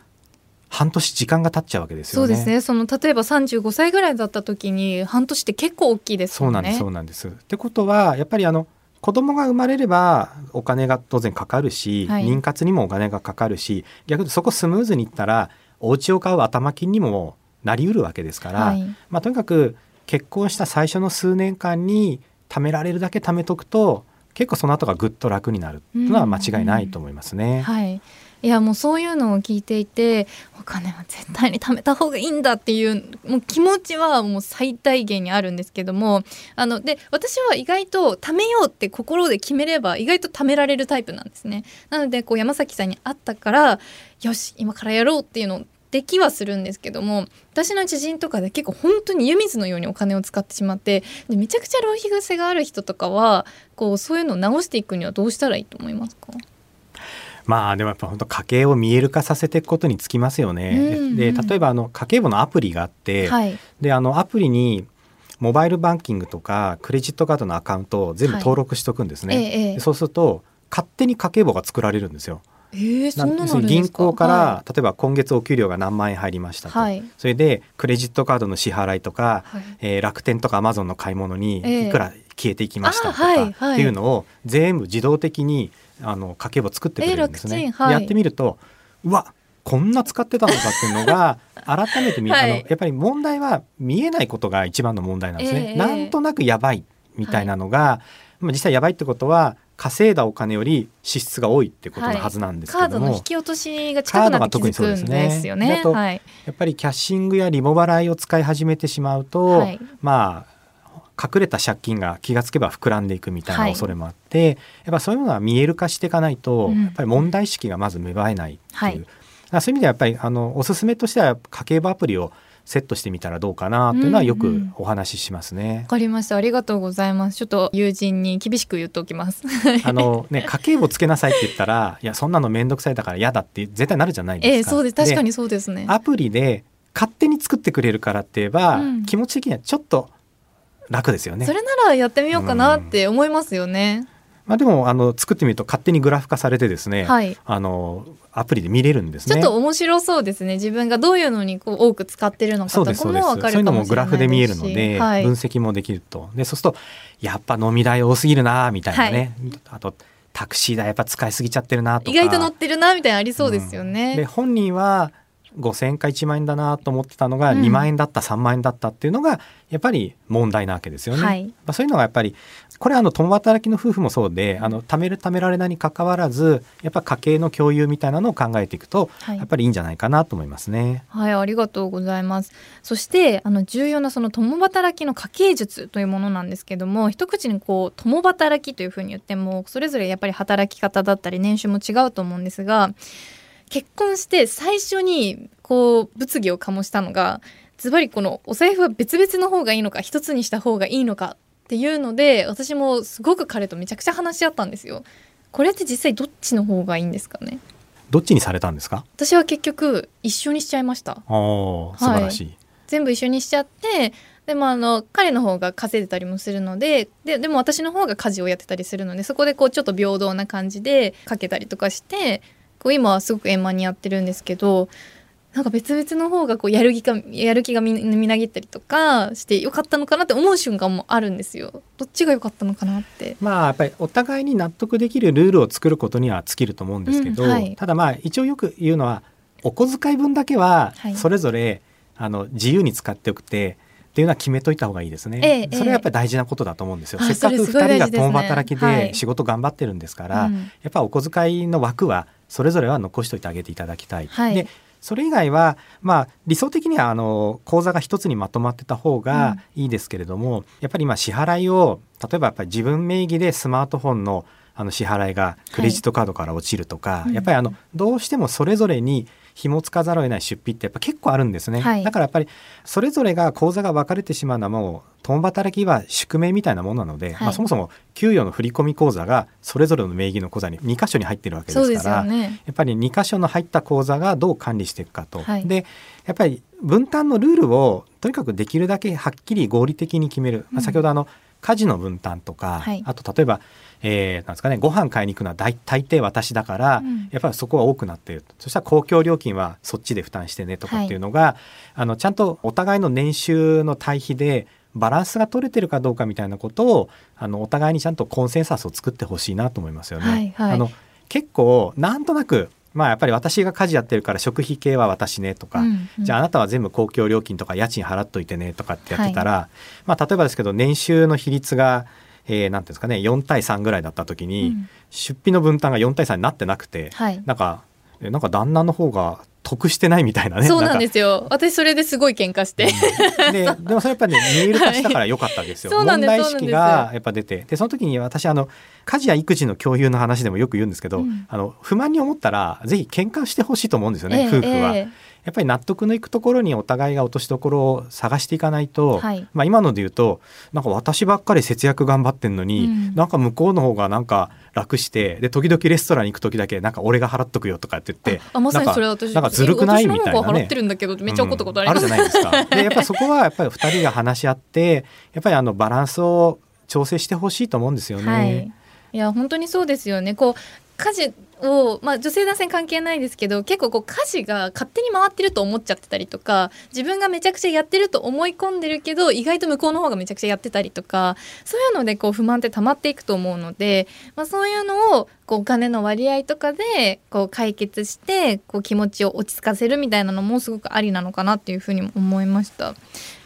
半年時間が経っちゃうわけですよね。そうですね。その例えば35歳ぐらいだった時に半年って結構大きいですもね。そうんなんですそうなんです。ってことはやっぱりあの子供が生まれればお金が当然かかるし、はい妊活にもお金がかかるし逆にそこスムーズにいったらお家を買う頭金にもなりうるわけですから、はい。まあ、とにかく結婚した最初の数年間に貯められるだけ貯めとくと結構その後がぐっと楽になるのは間違いないと思いますね。はい。いやもうそういうのを聞いていてお金は絶対に貯めた方がいいんだっていうもう気持ちはもう最大限にあるんですけどもあので私は意外と貯めようって心で決めれば意外と貯められるタイプなんですね。なのでこう山崎さんに会ったからよし今からやろうっていうのをできはするんですけども私の知人とかで結構本当に湯水のようにお金を使ってしまってでめちゃくちゃ浪費癖がある人とかはこうそういうのを直していくにはどうしたらいいと思いますか？まあでもやっぱ本当家計を見える化させていくことにつきますよね。うんうんで例えばあの家計簿のアプリがあって、はい。であのアプリにモバイルバンキングとかクレジットカードのアカウントを全部登録しとくんですね。ええええ。でそうすると勝手に家計簿が作られるんですよ。銀行から、は例えば今月お給料が何万円入りましたと、はい。それでクレジットカードの支払いとか、はい。えー楽天とかアマゾンの買い物にええ。いくら消えていきましたとか、っていうのを全部自動的にあの家計簿作ってくれるんですね。やってみるとうわこんな使ってたのかっていうのが 改めて見、はい。あのやっぱり問題は見えないことが一番の問題なんですね。ええなんとなくやばいみたいなのが、まあ実際やばいってことは稼いだお金より支出が多いってことのはずなんですけカーども、ドの引き落としが近くなって気づくんですよね。ねであとはい。やっぱりキャッシングやリボ払いを使い始めてしまうと、はい。まあ隠れた借金が気がつけば膨らんでいくみたいな恐れもあって、やっぱそういうものは見える化していかないと、うんやっぱり問題意識がまず芽生えないっていう、はいそういう意味ではやっぱりあのおすすめとしては家計簿アプリをセットしてみたらどうかなというのはよくうんうんお話ししますねわ。かりました。ありがとうございます。ちょっと友人に厳しく言っておきます。あのね、家計簿つけなさいって言ったらいやそんなの面倒くさいだから嫌だって絶対なるじゃないですか。ええそうです。確かにそうですね。アプリで勝手に作ってくれるからって言えば、うん気持ち的にはちょっと楽ですよね。そ。れならやってみようかなって思いますよね。まあ、でもあの作ってみると勝手にグラフ化されてですね、はい。あのアプリで見れるんですね。ちょっと面白そうですね。自分がどういうのにこう多く使ってるのかとかも分かるかもそういうのもグラフで見えるので、はい。分析もできると。でそうするとやっぱ飲み代多すぎるなみたいなね、あとタクシー代やっぱ使いすぎちゃってるなとか。意外と乗ってるなみたいなのありそうですようん。ね。で本人は5,000円か1万円だなと思ってたのがうん2万円だった、3万円だったっていうのがやっぱり問題なわけですよね。はいまあ、そういうのがやっぱりこれはあの共働きの夫婦もそうであの貯める貯められないにかかわらずやっぱ家計の共有みたいなのを考えていくと、はいやっぱりいいんじゃないかなと思いますね。はい、ありがとうございます。そして、あの重要なその共働きの家計術というものなんですけども、一口にこう共働きというふうに言っても、それぞれやっぱり働き方だったり年収も違うと思うんですが。結婚して最初にこう物議を醸したのが、ズバリこのお財布は別々の方がいいのか、一つにした方がいいのかっていうので、私もすごく彼とめちゃくちゃ話し合ったんですよ。これって実際どっちの方がいいんですかね？どっちにされたんですか？私は結局一緒にしちゃいました。素晴らしい。全部一緒にしちゃってでもあの彼の方が稼いでたりもするのでででも私の方が家事をやってたりするのでそこでこうちょっと平等な感じでかけたりとかしてこう今はすごく円満にやってるんですけどなんか別々の方がこうやる気がやる気がみみなぎったりとかしてよかったのかなって思う瞬間もあるんですよ。どっちが良かったのかなって。まあやっぱりお互いに納得できるルールを作ることには尽きると思うんですけど、うんはいただまあ一応よく言うのはお小遣い分だけははいそれぞれ、あの自由に使っておくてっていうのは決めといた方がいいですね。ええそれはやっぱり大事なことだと思うんですよ。あせっかくそれすごい2人が共働きはいで仕事頑張ってるんですから、うんやっぱお小遣いの枠はそれぞれは残しておいてあげていただきたい。はい。でそれ以外は、まあ、理想的にはあの口座が一つにまとまってた方がいいですけれども、やっぱり今支払いを例えばやっぱり自分名義でスマートフォンのあの支払いがクレジットカードから落ちるとか、うん。やっぱりあのどうしてもそれぞれに紐付かざるを得ない出費ってやっぱ結構あるんですね、はい。だからやっぱりそれぞれが口座が分かれてしまうのはもう共働きは宿命みたいなものなので、はい。まあ、そもそも給与の振込口座がそれぞれの名義の口座に2箇所に入ってるわけですすからよね。やっぱり2箇所の入った口座がどう管理していくかと。はい。でやっぱり分担のルールをとにかくできるだけはっきり合理的に決める、まあ、うん。先ほどあの家事の分担とか、はい。あと例えば、えーなんですかねご飯買いに行くのは大大抵私だから、うん。やっぱりそこは多くなっているそしたら公共料金はそっちで負担してねとかっていうのが、あのちゃんとお互いの年収の対比でバランスが取れてるかどうかみたいなことをあのお互いにちゃんとコンセンサスを作ってほしいなと思いますよね。はいはい。あの結構なんとなくまあやっぱり私が家事やってるから食費系は私ねとか、うんうん。じゃああなたは全部公共料金とか家賃払っといてねとかってやってたら、まあ例えばですけど年収の比率が、えー、なんていうんですかね4対3ぐらいだった時に、うん。出費の分担が4対3になってなくて、はい。なんかえなんか旦那の方が得してないみたいなね。そうなんですすよ。私それですごい喧嘩して。ででもそれやっぱりね見える化したから良かったですよ。問題意識がやっぱ出てでその時に私あの家事や育児の共有の話でもよく言うんですけど、うんあの不満に思ったらぜひ喧嘩してほしいと思うんですよね、ええ夫婦は。ええやっぱり納得のいくところにお互いが落としどころを探していかないと、はいまあ今ので言うとなんか私ばっかり節約頑張ってんのに、うんなんか向こうの方がなんか楽してで時々レストランに行く時だけなんか俺が払っとくよとかって言ってあまさにそれ私なんかずるくないみたいなね。払ってるんだけどめっちゃ怒ったことあります、うんあるじゃないですか。でやっぱりそこはやっぱり二人が話し合ってやっぱりあのバランスを調整してほしいと思うんですよね。はい、いや本当にそうですよね。こう家事を、まあ、女性男性関係ないですけど結構こう家事が勝手に回ってると思っちゃってたりとか自分がめちゃくちゃやってると思い込んでるけど意外と向こうの方がめちゃくちゃやってたりとかそういうのでこう不満って溜まっていくと思うので、まあ、そういうのをこうお金の割合とかでこう解決してこう気持ちを落ち着かせるみたいなのもすごくありなのかなっていうふうにも思いました。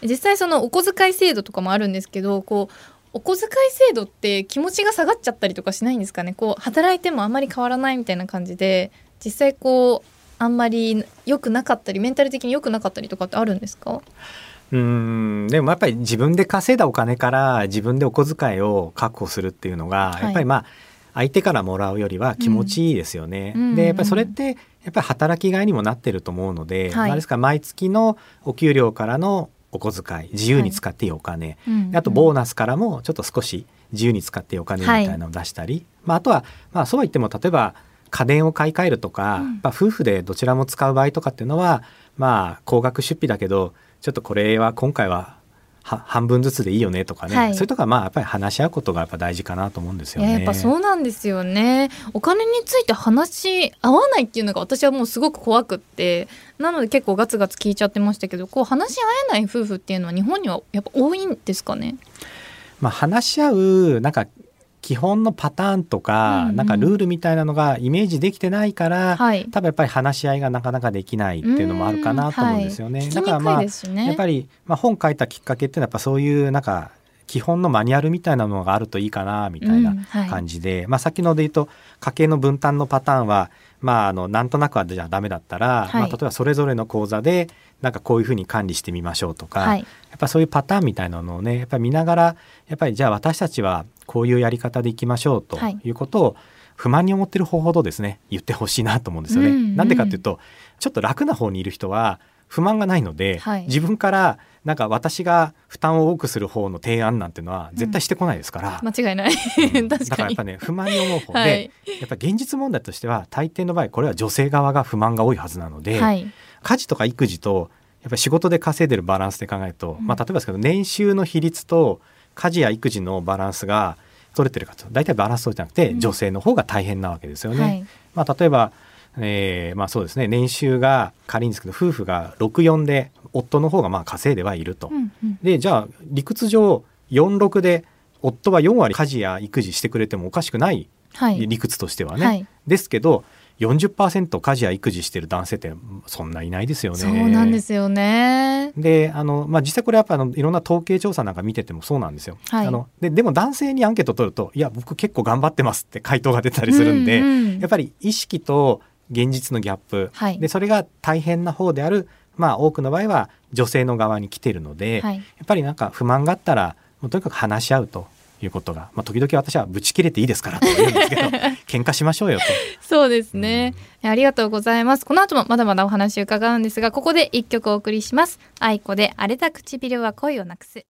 実際そのお小遣い制度とかもあるんですけどこうお小遣い制度って気持ちが下がっちゃったりとかしないんですかね？こう働いてもあんまり変わらないみたいな感じで実際こうあんまり良くなかったりメンタル的に良くなかったりとかってあるんですか？うんでもやっぱり自分で稼いだお金から自分でお小遣いを確保するっていうのが、はい。やっぱりまあ相手からもらうよりは気持ちいいですよね。うん。でやっぱりそれってやっぱり働きがいにもなってると思うので、はい。まあですから毎月のお給料からのお小遣い自由に使っていいお金、あとボーナスからもちょっと少し自由に使っていいお金みたいなのを出したり、まあ、あとはまあそうは言っても例えば家電を買い替えるとか、うん。まあ、夫婦でどちらも使う場合とかっていうのはまあ高額出費だけどちょっとこれは今回は半分ずつでいいよねとかね、はい。そういうとこはまあやっぱり話し合うことがやっぱ大事かなと思うんですよね。やっぱそうなんですよね。お金について話し合わないっていうのが私はもうすごく怖くって。なので結構ガツガツ聞いちゃってましたけどこう話し合えない夫婦っていうのは日本にはやっぱ多いんですかね？まあ、話し合うなんか基本のパターンとか、うんうん。なんかルールみたいなのがイメージできてないから、はい。多分やっぱり話し合いがなかなかできないっていうのもあるかなと思うんですよね。だからまあねやっぱり、まあ、本書いたきっかけっていうのはやっぱそういうなんか基本のマニュアルみたいなものがあるといいかなみたいなうんはい。感じで、まあ、先ので言うと家計の分担のパターンは、まあ、あのなんとなくはじゃあダメだったら、はい。まあ、例えばそれぞれの口座でなんかこういうふうに管理してみましょうとか、はい。やっぱそういうパターンみたいなのをねやっぱり見ながらやっぱりじゃあ私たちはこういうやり方でいきましょうとはい。いうことを不満に思ってる方ほどですね言ってほしいなと思うんですよね。うんうんなんでかっていうとちょっと楽な方にいる人は不満がないので、はい。自分からなんか私が負担を多くする方の提案なんていうのは絶対してこないですから、間違いない。だからやっぱね不満に思う方で、はい。やっぱ現実問題としては大抵の場合これは女性側が不満が多いはずなので、はい家事とか育児とやっぱり仕事で稼いでるバランスで考えると、うんまあ、例えばですけど年収の比率と家事や育児のバランスが取れてるかと大体バランス取れてなくて、うん女性の方が大変なわけですよね。はいまあ、例えば、えーまあ、そうですね年収が仮にですけど夫婦が64で夫の方がまあ稼いではいると。うんうんでじゃあ理屈上46で夫は4割家事や育児してくれてもおかしくないはい理屈としてはね。はいですけど40%家事や育児してる男性ってそんないないですよね。そうなんですよね。であの、まあ、実際これやっぱあのいろんな統計調査なんか見ててもそうなんですよ。はい。あのででも男性にアンケート取ると「いや僕結構頑張ってます」って回答が出たりするんで、うんうんやっぱり意識と現実のギャップ、はい。でそれが大変な方である、まあ、多くの場合は女性の側に来てるので、はい。やっぱりなんか不満があったらもうとにかく話し合うということが、まあ、時々私はブチ切れていいですからと言うんですけど 喧嘩しましょうよと。そうですね、ありがとうございます。この後もまだまだお話伺うんですがここで一曲お送りします。愛子で荒れた唇は恋をなくす。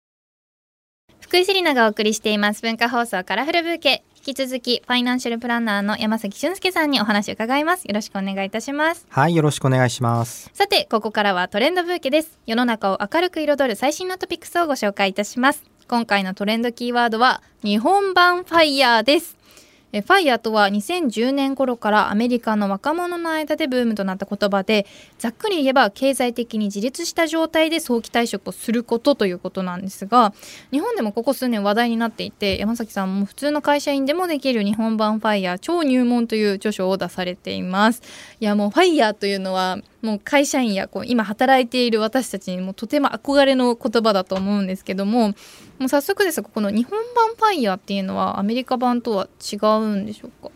福井セリナがお送りしています。文化放送カラフルブーケ。引き続きファイナンシャルプランナーの山崎俊介さんにお話を伺います。よろしくお願いいたします。はいよろしくお願いします。さてここからはトレンドブーケです。世の中を明るく彩る最新のトピックスをご紹介いたします。今回のトレンドキーワードは日本版ファイヤーですえファイヤーとは2010年頃からアメリカの若者の間でブームとなった言葉でざっくり言えば経済的に自立した状態で早期退職をすることということなんですが日本でもここ数年話題になっていて山崎さんも普通の会社員でもできる日本版ファイヤー超入門という著書を出されています。いやもう FIRE というのはもう会社員やこう今働いている私たちにもとても憧れの言葉だと思うんですけどももう早速ですがこの日本版 FIRE っていうのはアメリカ版とは違うんでしょうか？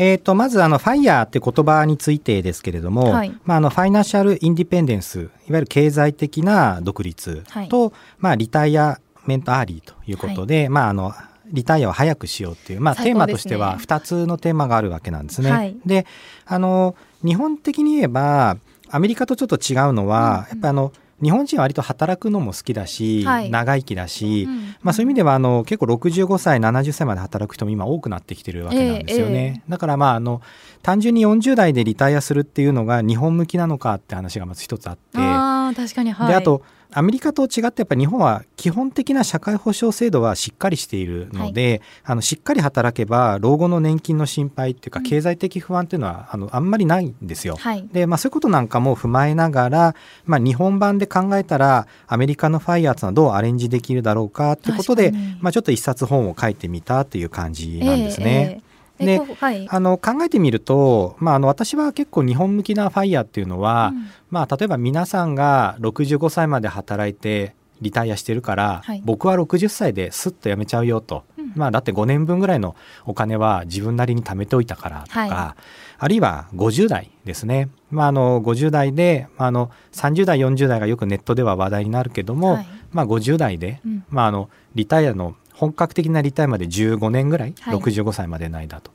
えー、とまずあの FIRE って言葉についてですけれども、はい。まあ、あの financial independence いわゆる経済的な独立と、まあ、 retirement early ということで、まあ、あのリタイアを早くしようっていう、まあ、テーマとしては2つのテーマがあるわけなんですね。はい。であの日本的に言えばアメリカとちょっと違うのは、やっぱりあの日本人は割と働くのも好きだし、はい。長生きだし、うん。まあ、そういう意味ではあの結構65歳70歳まで働く人も今多くなってきてるわけなんですよね、だからまああの単純に40代でリタイアするっていうのが日本向きなのかって話がまず一つあって。あー確かにはい。であとアメリカと違ってやっぱ日本は基本的な社会保障制度はしっかりしているので、あのしっかり働けば老後の年金の心配っていうかうん経済的不安っていうのはあのあんまりないんですよ。はい。でまあ、そういうことなんかも踏まえながら、まあ、日本版で考えたらアメリカのファイヤーっていうのはどうアレンジできるだろうかってことで、まあ、ちょっと一冊本を書いてみたという感じなんですね。ええええではい。あの考えてみると、まあ、あの私は結構日本向きなファイヤーっていうのは、うん。まあ、例えば皆さんが65歳まで働いてリタイアしてるから、はい。僕は60歳ですっと辞めちゃうよと、うん。まあ、だって5年分ぐらいのお金は自分なりに貯めておいたからとか、はあるいは50代ですね、まあ、あの50代で、まあ、あの30代40代がよくネットでは話題になるけども、はい。まあ、50代で、うん。まあ、あのリタイアの本格的なリタイアまで15年ぐらい、はい。65歳までの間と。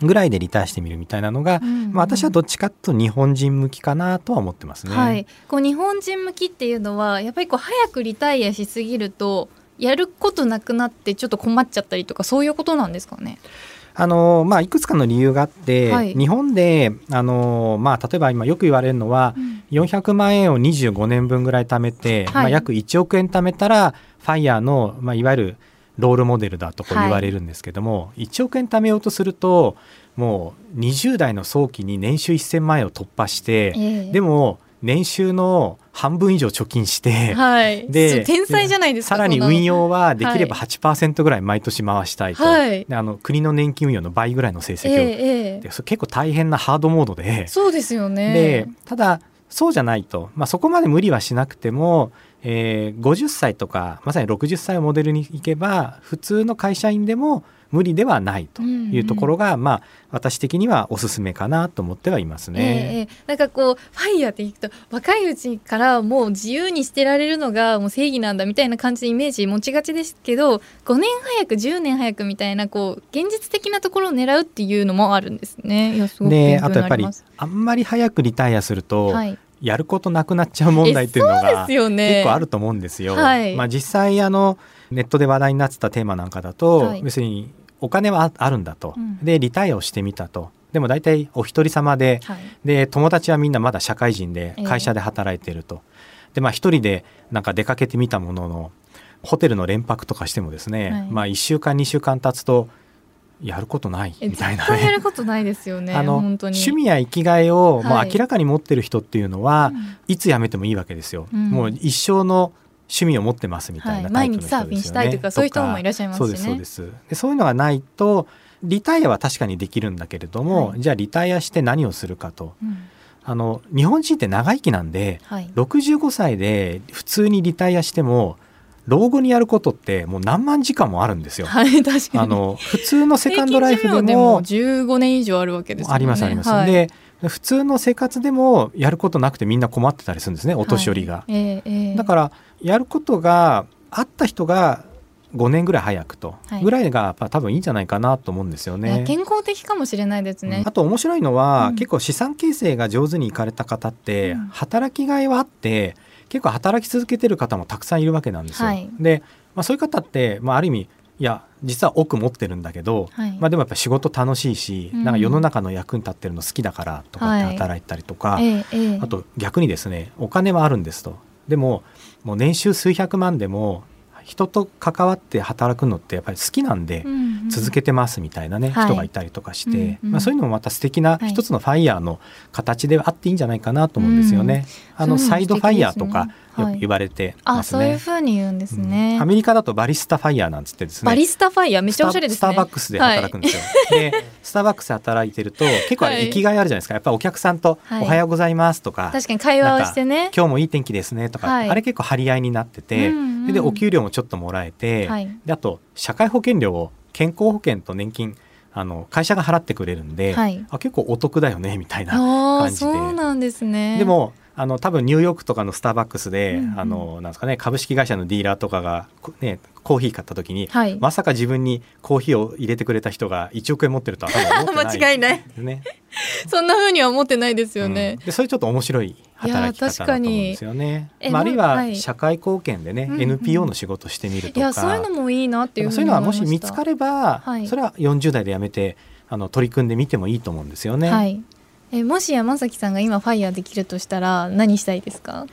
ぐらいでリタイアしてみるみたいなのが、うんまあ、私はどっちかというと日本人向きかなとは思ってますね。はい、こう日本人向きっていうのはやっぱりこう早くリタイアしすぎるとやることなくなってちょっと困っちゃったりとかそういうことなんですかね？あのまあ、いくつかの理由があって、はい。日本であの、まあ、例えば今よく言われるのは、うん。400万円を25年分ぐらい貯めて、はい。まあ、約1億円貯めたらファイヤーの、まあ、いわゆるロールモデルだとこうはい。言われるんですけども、1億円貯めようとするともう20代の早期に年収1000万円を突破して、ええ。でも年収の半分以上貯金して、はい。で天才じゃないですかさらに運用はできればは8%ぐらい毎年回したいと、はい。であの国の年金運用の倍ぐらいの成績を、ええええ。でそれ結構大変なハードモードで。そうですよね。でただそうじゃないと、まあ、そこまで無理はしなくても、えー50歳とかまさに60歳をモデルにいけば普通の会社員でも無理ではないというところが、まあ、私的にはおすすめかなと思ってはいますええね。ええなんかこうファイヤーって聞くと若いうちからもう自由にしてられるのがもう正義なんだみたいな感じでイメージ持ちがちですけど5年早く10年早くみたいなこう現実的なところを狙うっていうのもあるんですね。いやすごく勉で強あとやっぱり。あんまり早くリタイアすると、はい、やることなくなっちゃう問題っていうのが結構あると思うんですよ。はい。まあ、実際あのネットで話題になってたテーマなんかだと、はい。別にお金はああるんだと、うん。でリタイアをしてみたと。でも大体お一人様ではい。で友達はみんなまだ社会人でええ。会社で働いてると、でまあ一人でなんか出かけてみたもののホテルの連泊とかしてもですね、はい。まあ1週間2週間経つとやることないえみたいな絶対やね。ることないですよねあの本当に。趣味や生きがいを、もうはい明らかに持ってる人っていうのは、うん。いつ辞めてもいいわけですよ、うん。もう一生の趣味を持ってますみたいなはい。タイプの人ですよね、毎日サーフィンしたいとかそういう人もいらっしゃいますしね。そうですそうです。でそういうのがないとリタイアは確かにできるんだけれども、はい。じゃあリタイアして何をするかと。うん。あの日本人って長生きなんではい。65歳で普通にリタイアしても老後にやることってもう何万時間もあるんですよ。はい確かにあの普通のセカンドライフで平均寿命も15年以上あるわけですもんねありますあります。はいで普通の生活でもやることなくてみんな困ってたりするんですねお年寄りが。はいええええだからやることがあった人が5年ぐらい早くとはいぐらいがやっぱ多分いいんじゃないかなと思うんですよね。健康的かもしれないですねあ。と面白いのは、うん結構資産形成が上手にいかれた方って、うん働きがいはあって結構働き続けてる方もたくさんいるわけなんですよ。はい。で、まあ、そういう方って、まあ、ある意味いや実は奥持ってるんだけど、はい。まあ、でもやっぱ仕事楽しいし、うん。なんか世の中の役に立ってるの好きだからとかってはい。働いたりとか、ええええ。あと逆にですねお金はあるんですと。でももう年収数百万でも人と関わって働くのってやっぱり好きなんで続けてますみたいなね、はい。人がいたりとかして、まあ、そういうのもまた素敵なはい。一つのファイヤーの形であっていいんじゃないかなと思うんですよね。あのサイド FIRE とかよく言われてあますね。そういう風に言うんですね。うん。アメリカだとバリスタ FIRE なんつってですね。バリスタ FIRE めっちゃおしゃれですね。スターバックスで働くんですよ、でスターバックスで働いてると 結構生きがいあるじゃないですか。やっぱお客さんと「はい。おはようございます」とか、確かに会話をしてね。今日もいい天気ですねとか、はい。あれ結構張り合いになってて、うんうん。でお給料もちょっともらえて、はい。であと社会保険料を健康保険と年金あの会社が払ってくれるんで、はい。あ結構お得だよねみたいな感じで。そうなんですね。でもあの多分ニューヨークとかのスターバックスで、うんうん。あのなんですかね株式会社のディーラーとかが、こね、コーヒー買った時に、はい。まさか自分にコーヒーを入れてくれた人が1億円持ってるとは多分思ってない 間違いない。そんな風には思ってないですようん。ね。でそれちょっと面白い働き方だと思うんですよね。えまあ、あるいははい社会貢献でね、うんうん NPO の仕事してみるいとかやそういうのもいいなっていうふそうういうのはもし。見つかれば、はいそれは40代でやめてあの取り組んでみてもいいと思うんですよね。はい。えもし山崎さんが今ファイヤーできるとしたら何したいですか？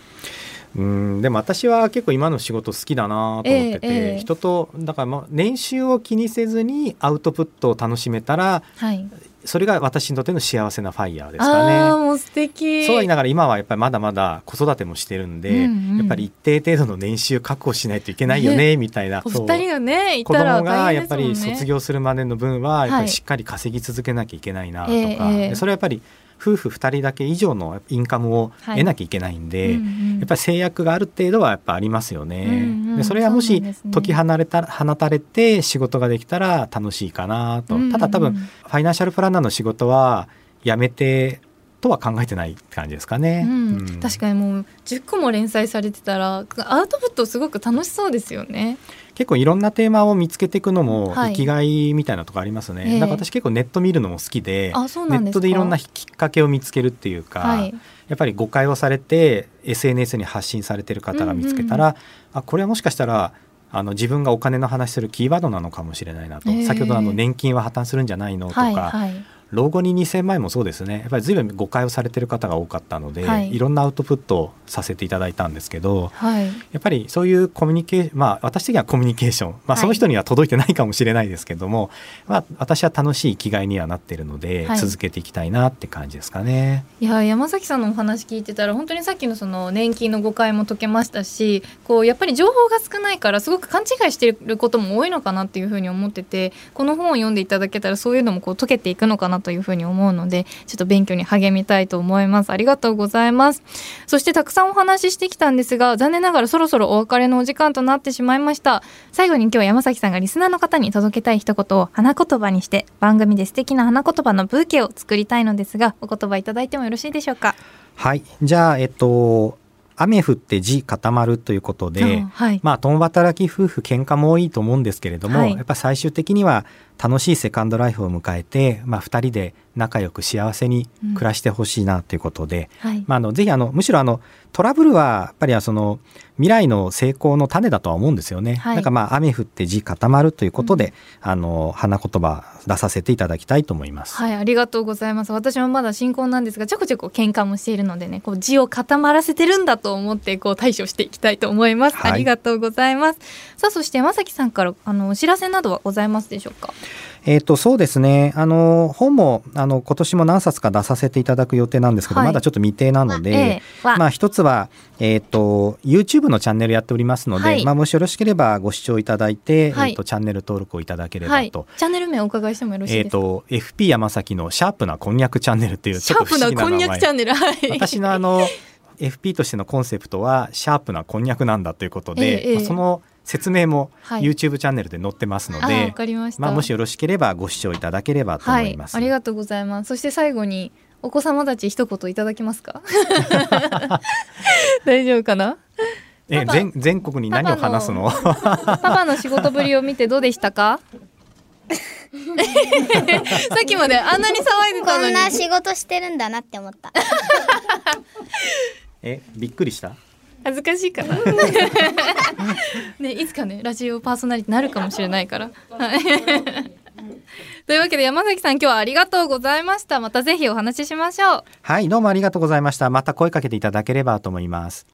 うんでも私は結構今の仕事好きだなと思ってて、ええええ人とだからまあ年収を気にせずにアウトプットを楽しめたらはい。それが私にとっての幸せなファイヤーですあかね。あもう素敵。そうは言いながら今はやっぱりまだまだ子育てもしてるんで、うんうんやっぱり一定程度の年収確保しないといけないよねみたいな。お二人がねい子たら供が大やっぱり。卒業するまでの分はやっぱはいりしっかり稼ぎ続けなきゃいけないなとか、ええええでそれはやっぱり夫婦2人だけ以上のインカムを得なきゃいけないんで、うんうん。やっぱり制約がある程度はやっぱありますよね。うんうん。でそれはもし解き放れた放たれて仕事ができたら楽しいかなと、うんうんただ多分ファイナンシャルプランナーの仕事はやめてとは考えてない感じですかね。うん。うん。確かにもう10個も連載されてたらアウトプットすごく楽しそうですよね。結構いろんなテーマを見つけていくのもはい生きがいみたいなとこありますね。ええだから私結構ネット見るのも好きで、あそうネッ。トでいろんなきっかけを見つけるっていうか、はいやっぱり誤解をされて SNS に発信されてる方が見つけたら、あこれはもしかしたらあの自分がお金の話するキーワードなのかもしれないなと、ええ先ほどあの年金は破綻するんじゃないのとか、はいはい。老後に2000万円もそうですね。やっぱり随分誤解をされてる方が多かったので、はい。い、ろんなアウトプットをさせていただいたんですけどはい。やっぱりそういうコミュニケーションまあ私的にはコミュニケーション、まあ、はい。その人には届いてないかもしれないですけども、まあ、私は楽しい生きがいにはなってるので、はい。続けていきたいなって感じですかね。いや山崎さんのお話聞いてたら本当にさっきのその年金の誤解も解けましたしこうやっぱり情報が少ないからすごく勘違いしてることも多いのかなっていうふうに思っててこの本を読んでいただけたらそういうのもこう解けていくのかなというふうに思うのでちょっと勉強に励みたいと思います。ありがとうございます。そしてたくさんお話ししてきたんですが残念ながらそろそろお別れのお時間となってしまいました。最後に今日は山崎さんがリスナーの方に届けたい一言を花言葉にして番組で素敵な花言葉のブーケを作りたいのですがお言葉いただいてもよろしいでしょうか？はい。じゃあえっと雨降って地固まるということで、あはい、まあ共働き夫婦喧嘩も多いと思うんですけれども、はい。やっぱ最終的には楽しいセカンドライフを迎えて、まあ、2人で仲良く幸せに暮らしてほしいなということで、はいまあ、あのぜひあのむしろあのトラブルはやっぱりその未来の成功の種だとは思うんですよね。はいだからまあ雨降って地固まるということで、あの花言葉出させていただきたいと思います。はい、ありがとうございます。私もまだ新婚なんですが、ちょこちょこ喧嘩もしているのでね、こう字を固まらせてるんだと思って、こう対処していきたいと思います。はいありがとうございます。さあ、そして山崎さんから、あの、お知らせなどはございますでしょうか？えっ、とそうですねあの本もあの今年も何冊か出させていただく予定なんですけど、はいまだちょっと未定なので、ええわまあ一つは、えっ、と YouTube のチャンネルやっておりますので、はいまあもしよろしければご視聴いただいて、はいえっ、とチャンネル登録をいただけれはいばと。。チャンネル名お伺いしてもよろしいですか？と FP 山崎のシャープなこんにゃくチャンネルっていうち シャープなこんにゃくチャンネル。はい。私のあの FP としてのコンセプトはシャープなこんにゃくなんだということで、ええええまあその説明もはい YouTube チャンネルで載ってますのあ、で、わかりました。まあもしよろしければご視聴いただければとはい思いま、す。ありがとうございます。そして最後に、お子様たち一言いただけますか？大丈夫かな？え全全国に何を話すの？パパの仕事ぶりを見てどうでしたか？さっきまであんなに騒いでたのにこんな仕事してるんだなって思った。えびっくりした？恥ずかしいかな ねいつかねラジオパーソナリティになるかもしれないから。はい。というわけで山崎さん今日はありがとうございました。またぜひお話ししましょう。はいどうもありがとうございました。また声かけていただければと思います。